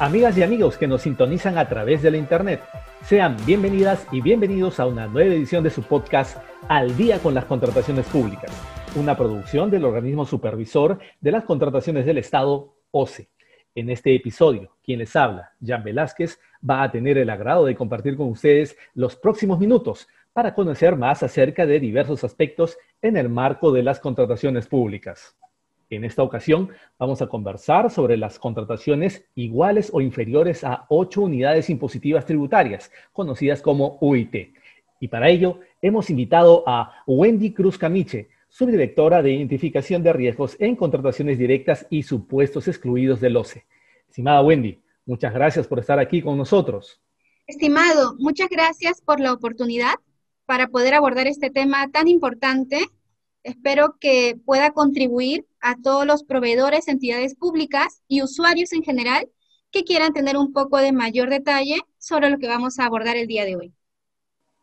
Amigas y amigos que nos sintonizan a través de la Internet, sean bienvenidas y bienvenidos a una nueva edición de su podcast Al día con las contrataciones públicas, una producción del organismo supervisor de las contrataciones del Estado, OCE. En este episodio, quien les habla, Jan Velázquez, va a tener el agrado de compartir con ustedes los próximos minutos para conocer más acerca de diversos aspectos en el marco de las contrataciones públicas. En esta ocasión vamos a conversar sobre las contrataciones iguales o inferiores a ocho unidades impositivas tributarias, conocidas como UIT. Y para ello hemos invitado a Wendy Cruz Camiche, subdirectora de Identificación de Riesgos en Contrataciones Directas y Supuestos Excluidos del OCE. Estimada Wendy, muchas gracias por estar aquí con nosotros. Estimado, muchas gracias por la oportunidad para poder abordar este tema tan importante Espero que pueda contribuir a todos los proveedores, entidades públicas y usuarios en general que quieran tener un poco de mayor detalle sobre lo que vamos a abordar el día de hoy.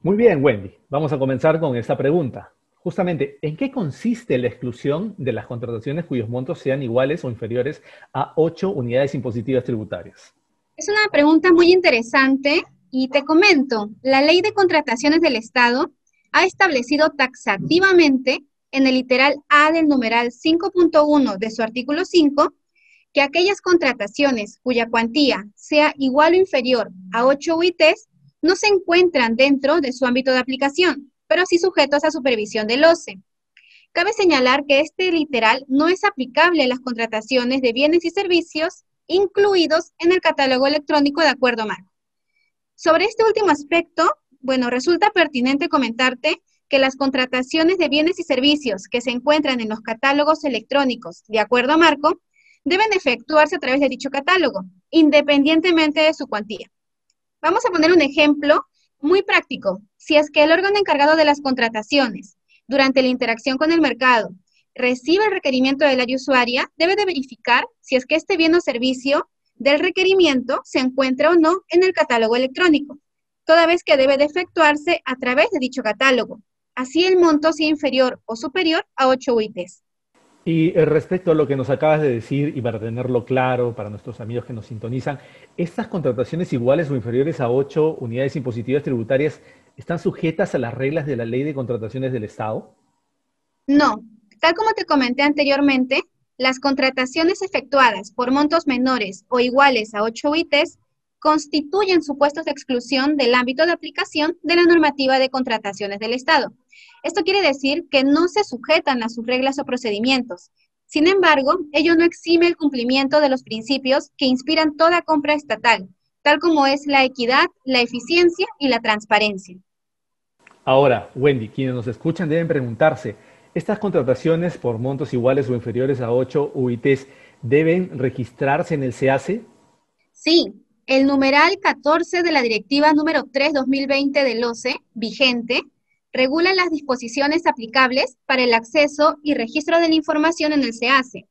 Muy bien, Wendy. Vamos a comenzar con esta pregunta. Justamente, ¿en qué consiste la exclusión de las contrataciones cuyos montos sean iguales o inferiores a ocho unidades impositivas tributarias? Es una pregunta muy interesante y te comento, la ley de contrataciones del Estado ha establecido taxativamente en el literal A del numeral 5.1 de su artículo 5 que aquellas contrataciones cuya cuantía sea igual o inferior a 8 UITs no se encuentran dentro de su ámbito de aplicación, pero sí sujetos a supervisión del OCE. Cabe señalar que este literal no es aplicable a las contrataciones de bienes y servicios incluidos en el catálogo electrónico de acuerdo marco. Sobre este último aspecto, bueno, resulta pertinente comentarte que las contrataciones de bienes y servicios que se encuentran en los catálogos electrónicos de acuerdo a marco deben efectuarse a través de dicho catálogo, independientemente de su cuantía. Vamos a poner un ejemplo muy práctico. Si es que el órgano encargado de las contrataciones, durante la interacción con el mercado, recibe el requerimiento del área usuaria, debe de verificar si es que este bien o servicio del requerimiento se encuentra o no en el catálogo electrónico, toda vez que debe de efectuarse a través de dicho catálogo, así el monto sea inferior o superior a 8 UITs. Y eh, respecto a lo que nos acabas de decir, y para tenerlo claro para nuestros amigos que nos sintonizan, ¿estas contrataciones iguales o inferiores a 8 unidades impositivas tributarias están sujetas a las reglas de la ley de contrataciones del Estado? No, tal como te comenté anteriormente, las contrataciones efectuadas por montos menores o iguales a 8 UITs constituyen supuestos de exclusión del ámbito de aplicación de la normativa de contrataciones del Estado. Esto quiere decir que no se sujetan a sus reglas o procedimientos. Sin embargo, ello no exime el cumplimiento de los principios que inspiran toda compra estatal, tal como es la equidad, la eficiencia y la transparencia. Ahora, Wendy, quienes nos escuchan deben preguntarse, ¿estas contrataciones por montos iguales o inferiores a 8 UITs deben registrarse en el SEACE? Sí, el numeral 14 de la Directiva número 3-2020 del OCE, vigente, regula las disposiciones aplicables para el acceso y registro de la información en el SEACE.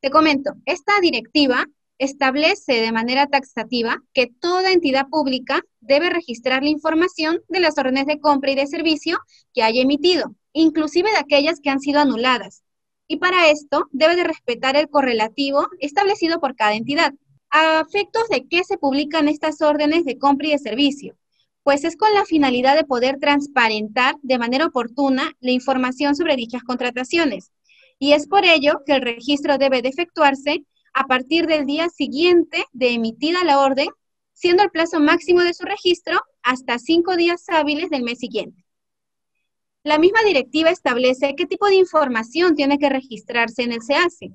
Te comento, esta directiva establece de manera taxativa que toda entidad pública debe registrar la información de las órdenes de compra y de servicio que haya emitido, inclusive de aquellas que han sido anuladas. Y para esto debe de respetar el correlativo establecido por cada entidad. ¿A efectos de qué se publican estas órdenes de compra y de servicio? Pues es con la finalidad de poder transparentar de manera oportuna la información sobre dichas contrataciones. Y es por ello que el registro debe de efectuarse a partir del día siguiente de emitida la orden, siendo el plazo máximo de su registro hasta cinco días hábiles del mes siguiente. La misma directiva establece qué tipo de información tiene que registrarse en el SEACE.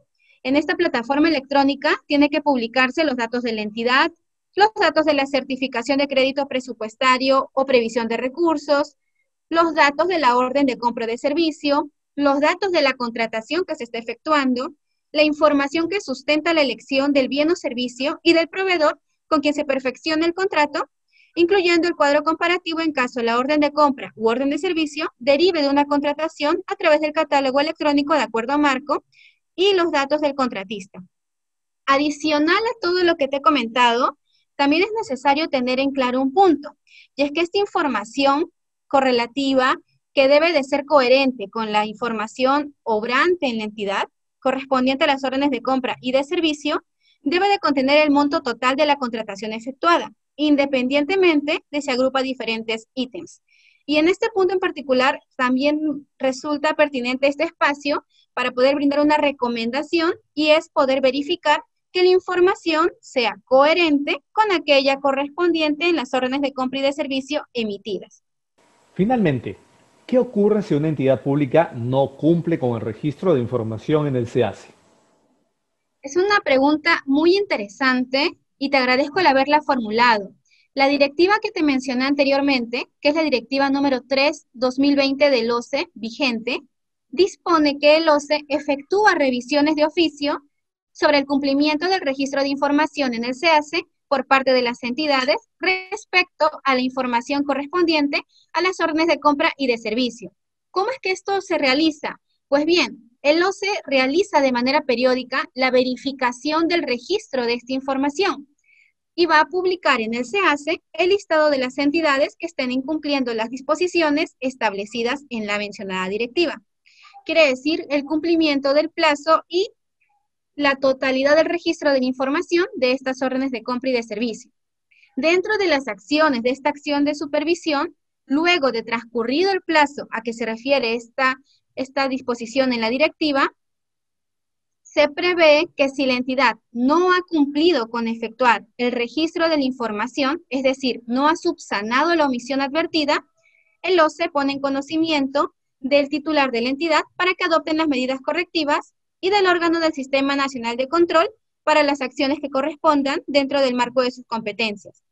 En esta plataforma electrónica tiene que publicarse los datos de la entidad, los datos de la certificación de crédito presupuestario o previsión de recursos, los datos de la orden de compra de servicio, los datos de la contratación que se está efectuando, la información que sustenta la elección del bien o servicio y del proveedor con quien se perfecciona el contrato, incluyendo el cuadro comparativo en caso la orden de compra u orden de servicio derive de una contratación a través del catálogo electrónico de acuerdo a marco y los datos del contratista. Adicional a todo lo que te he comentado, también es necesario tener en claro un punto, y es que esta información correlativa que debe de ser coherente con la información obrante en la entidad, correspondiente a las órdenes de compra y de servicio, debe de contener el monto total de la contratación efectuada, independientemente de si agrupa diferentes ítems. Y en este punto en particular también resulta pertinente este espacio para poder brindar una recomendación y es poder verificar que la información sea coherente con aquella correspondiente en las órdenes de compra y de servicio emitidas. Finalmente, ¿qué ocurre si una entidad pública no cumple con el registro de información en el SEACE? Es una pregunta muy interesante y te agradezco el haberla formulado. La directiva que te mencioné anteriormente, que es la directiva número 3-2020 del OCE vigente, dispone que el OCE efectúa revisiones de oficio sobre el cumplimiento del registro de información en el SEACE por parte de las entidades respecto a la información correspondiente a las órdenes de compra y de servicio. ¿Cómo es que esto se realiza? Pues bien, el OCE realiza de manera periódica la verificación del registro de esta información y va a publicar en el SEACE el listado de las entidades que estén incumpliendo las disposiciones establecidas en la mencionada directiva. Quiere decir el cumplimiento del plazo y la totalidad del registro de la información de estas órdenes de compra y de servicio. Dentro de las acciones de esta acción de supervisión, luego de transcurrido el plazo a que se refiere esta, esta disposición en la directiva, se prevé que si la entidad no ha cumplido con efectuar el registro de la información, es decir, no ha subsanado la omisión advertida, el OCE pone en conocimiento del titular de la entidad para que adopten las medidas correctivas y del órgano del Sistema Nacional de Control para las acciones que correspondan dentro del marco de sus competencias.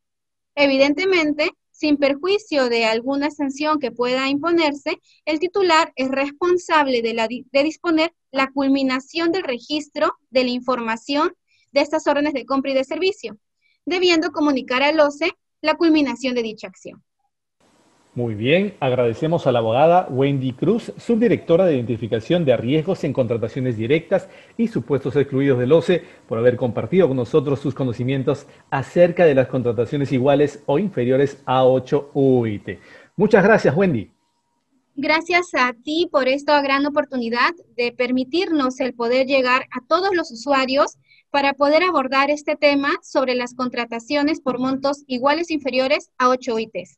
Evidentemente, sin perjuicio de alguna sanción que pueda imponerse, el titular es responsable de, de, disponer la culminación del registro de la información de estas órdenes de compra y de servicio, debiendo comunicar al OCE la culminación de dicha acción. Muy bien, agradecemos a la abogada Wendy Cruz, subdirectora de Identificación de Riesgos en Contrataciones Directas y Supuestos Excluidos del OCE, por haber compartido con nosotros sus conocimientos acerca de las contrataciones iguales o inferiores a 8 UIT. Muchas gracias, Wendy. Gracias a ti por esta gran oportunidad de permitirnos el poder llegar a todos los usuarios para poder abordar este tema sobre las contrataciones por montos iguales o inferiores a 8 UITs.